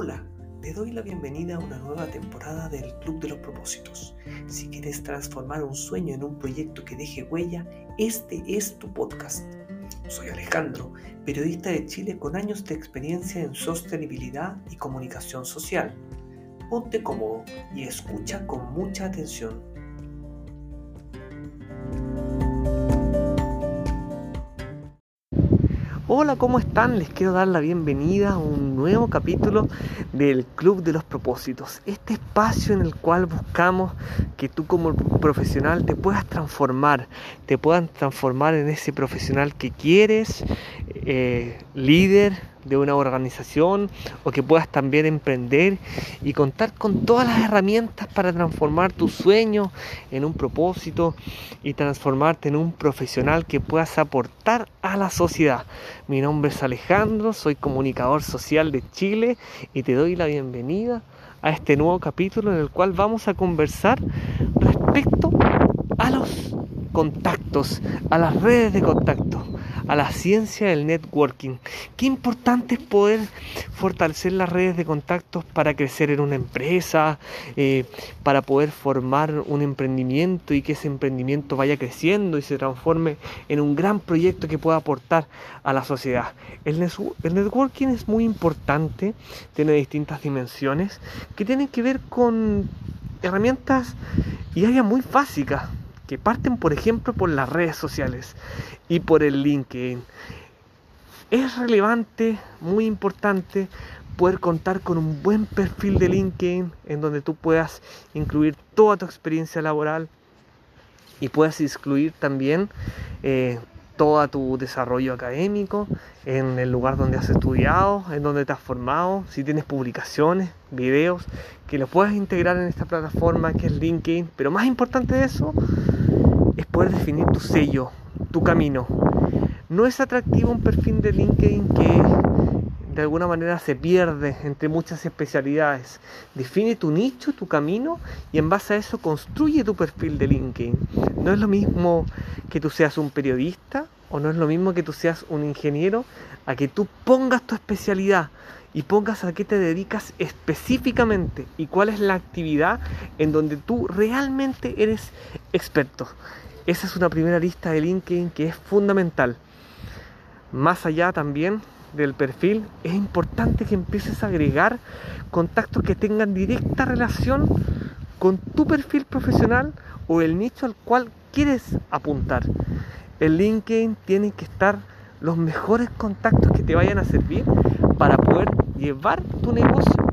Hola, te doy la bienvenida a una nueva temporada del Club de los Propósitos. Si quieres transformar un sueño en un proyecto que deje huella, este es tu podcast. Soy Alejandro, periodista de Chile con años de experiencia en sostenibilidad y comunicación social. Ponte cómodo y escucha con mucha atención Hola, ¿cómo están? Les quiero dar la bienvenida a un nuevo capítulo del Club de los Propósitos. Este espacio en el cual buscamos que tú como profesional te puedas transformar, te puedan transformar en ese profesional que quieres, eh, líder, de una organización o que puedas también emprender y contar con todas las herramientas para transformar tu sueño en un propósito y transformarte en un profesional que puedas aportar a la sociedad. Mi nombre es Alejandro, soy comunicador social de Chile y te doy la bienvenida a este nuevo capítulo en el cual vamos a conversar respecto a los contactos, a las redes de contacto a la ciencia del networking. Qué importante es poder fortalecer las redes de contactos para crecer en una empresa, eh, para poder formar un emprendimiento y que ese emprendimiento vaya creciendo y se transforme en un gran proyecto que pueda aportar a la sociedad. El, el networking es muy importante, tiene distintas dimensiones que tienen que ver con herramientas y áreas muy básicas que parten, por ejemplo, por las redes sociales y por el LinkedIn. Es relevante, muy importante, poder contar con un buen perfil de LinkedIn en donde tú puedas incluir toda tu experiencia laboral y puedas incluir también eh, todo tu desarrollo académico, en el lugar donde has estudiado, en donde te has formado, si tienes publicaciones, videos, que los puedas integrar en esta plataforma que es LinkedIn. Pero más importante de eso es poder definir tu sello, tu camino. No es atractivo un perfil de LinkedIn que de alguna manera se pierde entre muchas especialidades. Define tu nicho, tu camino y en base a eso construye tu perfil de LinkedIn. No es lo mismo que tú seas un periodista o no es lo mismo que tú seas un ingeniero a que tú pongas tu especialidad y pongas a qué te dedicas específicamente y cuál es la actividad en donde tú realmente eres experto. Esa es una primera lista de LinkedIn que es fundamental. Más allá también del perfil, es importante que empieces a agregar contactos que tengan directa relación con tu perfil profesional o el nicho al cual quieres apuntar. En LinkedIn tienen que estar los mejores contactos que te vayan a servir para poder llevar tu negocio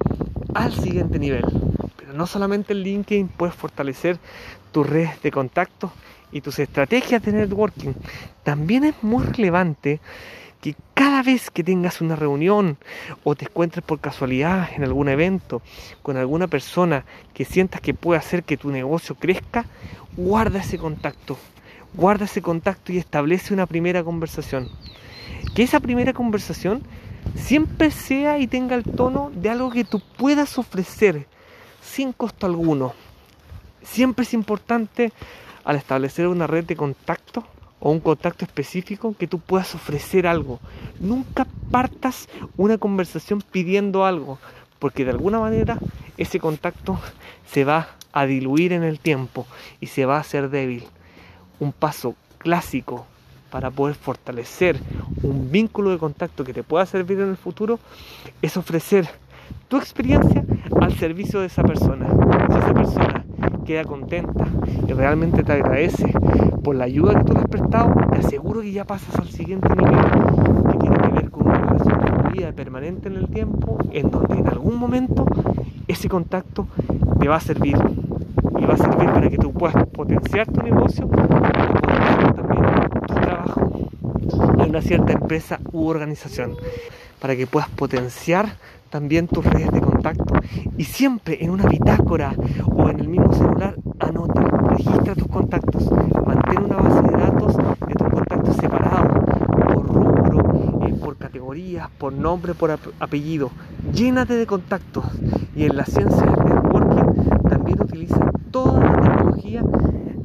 al siguiente nivel. Pero no solamente en LinkedIn puedes fortalecer tus redes de contactos y tus estrategias de networking, también es muy relevante que cada vez que tengas una reunión o te encuentres por casualidad en algún evento con alguna persona que sientas que puede hacer que tu negocio crezca, guarda ese contacto. Guarda ese contacto y establece una primera conversación. Que esa primera conversación siempre sea y tenga el tono de algo que tú puedas ofrecer sin costo alguno. Siempre es importante al establecer una red de contacto o un contacto específico que tú puedas ofrecer algo. Nunca partas una conversación pidiendo algo, porque de alguna manera ese contacto se va a diluir en el tiempo y se va a hacer débil. Un paso clásico para poder fortalecer un vínculo de contacto que te pueda servir en el futuro es ofrecer tu experiencia al servicio de esa persona. Si esa persona queda contenta y realmente te agradece por la ayuda que tú le has prestado, te aseguro que ya pasas al siguiente nivel, que tiene que ver con una relación fluida permanente en el tiempo, en donde en algún momento ese contacto te va a servir y va a servir para que tú puedas potenciar tu negocio y potenciar también tu trabajo en una cierta empresa u organización, para que puedas potenciar también tus redes de contacto y siempre en una bitácora o en el mismo celular anota, registra tus contactos, mantén una base de datos de tus contactos separados por rubro, eh, por categorías, por nombre, por apellido. Llénate de contactos y en la ciencia del networking también utiliza toda la tecnología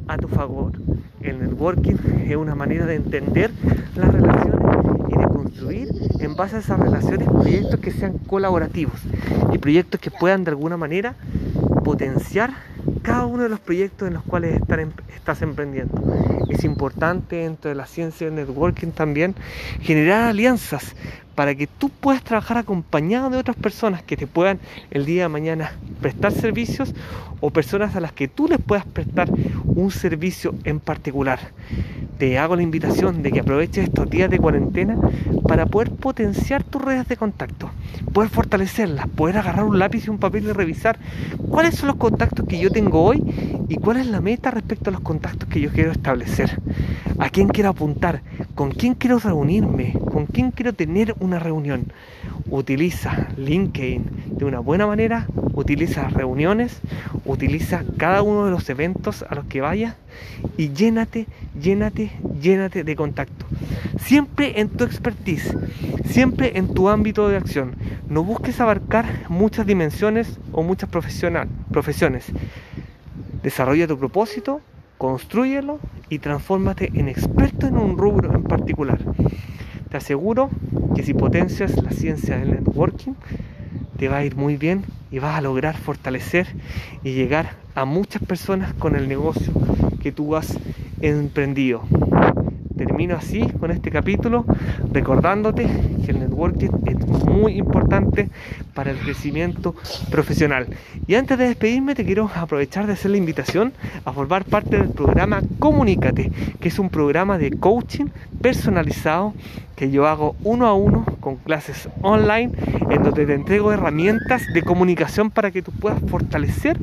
a tu favor. El networking es una manera de entender las relaciones construir en base a esas relaciones proyectos que sean colaborativos y proyectos que puedan de alguna manera potenciar cada uno de los proyectos en los cuales estás emprendiendo. Es importante dentro de la ciencia del networking también generar alianzas para que tú puedas trabajar acompañado de otras personas que te puedan el día de mañana prestar servicios o personas a las que tú les puedas prestar un servicio en particular. Te hago la invitación de que aproveches estos días de cuarentena para poder potenciar tus redes de contacto, poder fortalecerlas, poder agarrar un lápiz y un papel y revisar cuáles son los contactos que yo tengo hoy y cuál es la meta respecto a los contactos que yo quiero establecer, a quién quiero apuntar, con quién quiero reunirme, con quién quiero tener una reunión. Utiliza LinkedIn de una buena manera, utiliza reuniones, utiliza cada uno de los eventos a los que vayas y llénate, llénate, llénate de contacto. Siempre en tu expertise, siempre en tu ámbito de acción. No busques abarcar muchas dimensiones o muchas profesiones. Desarrolla tu propósito, construyelo y transfórmate en experto en un rubro en particular. Te aseguro que si potencias la ciencia del networking, te va a ir muy bien y vas a lograr fortalecer y llegar a muchas personas con el negocio que tú has emprendido. Termino así con este capítulo recordándote que el networking es muy importante para el crecimiento profesional. Y antes de despedirme te quiero aprovechar de hacer la invitación a formar parte del programa Comunícate, que es un programa de coaching personalizado que yo hago uno a uno con clases online en donde te entrego herramientas de comunicación para que tú puedas fortalecer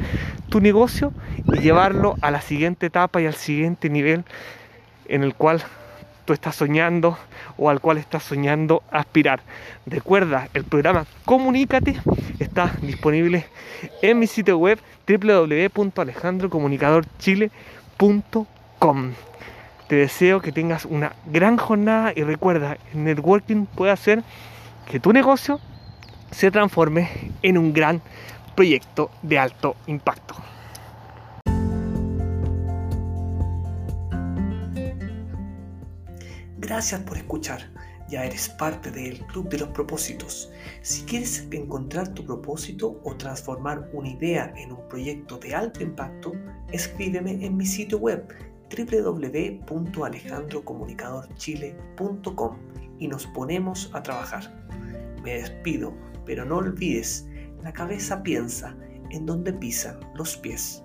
tu negocio y llevarlo a la siguiente etapa y al siguiente nivel en el cual tú estás soñando o al cual estás soñando aspirar. Recuerda, el programa Comunícate está disponible en mi sitio web www.alejandrocomunicadorchile.com. Te deseo que tengas una gran jornada y recuerda, el networking puede hacer que tu negocio se transforme en un gran proyecto de alto impacto. Gracias por escuchar. Ya eres parte del Club de los Propósitos. Si quieres encontrar tu propósito o transformar una idea en un proyecto de alto impacto, escríbeme en mi sitio web www.alejandrocomunicadorchile.com y nos ponemos a trabajar. Me despido, pero no olvides, la cabeza piensa en donde pisan los pies.